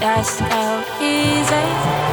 just how easy.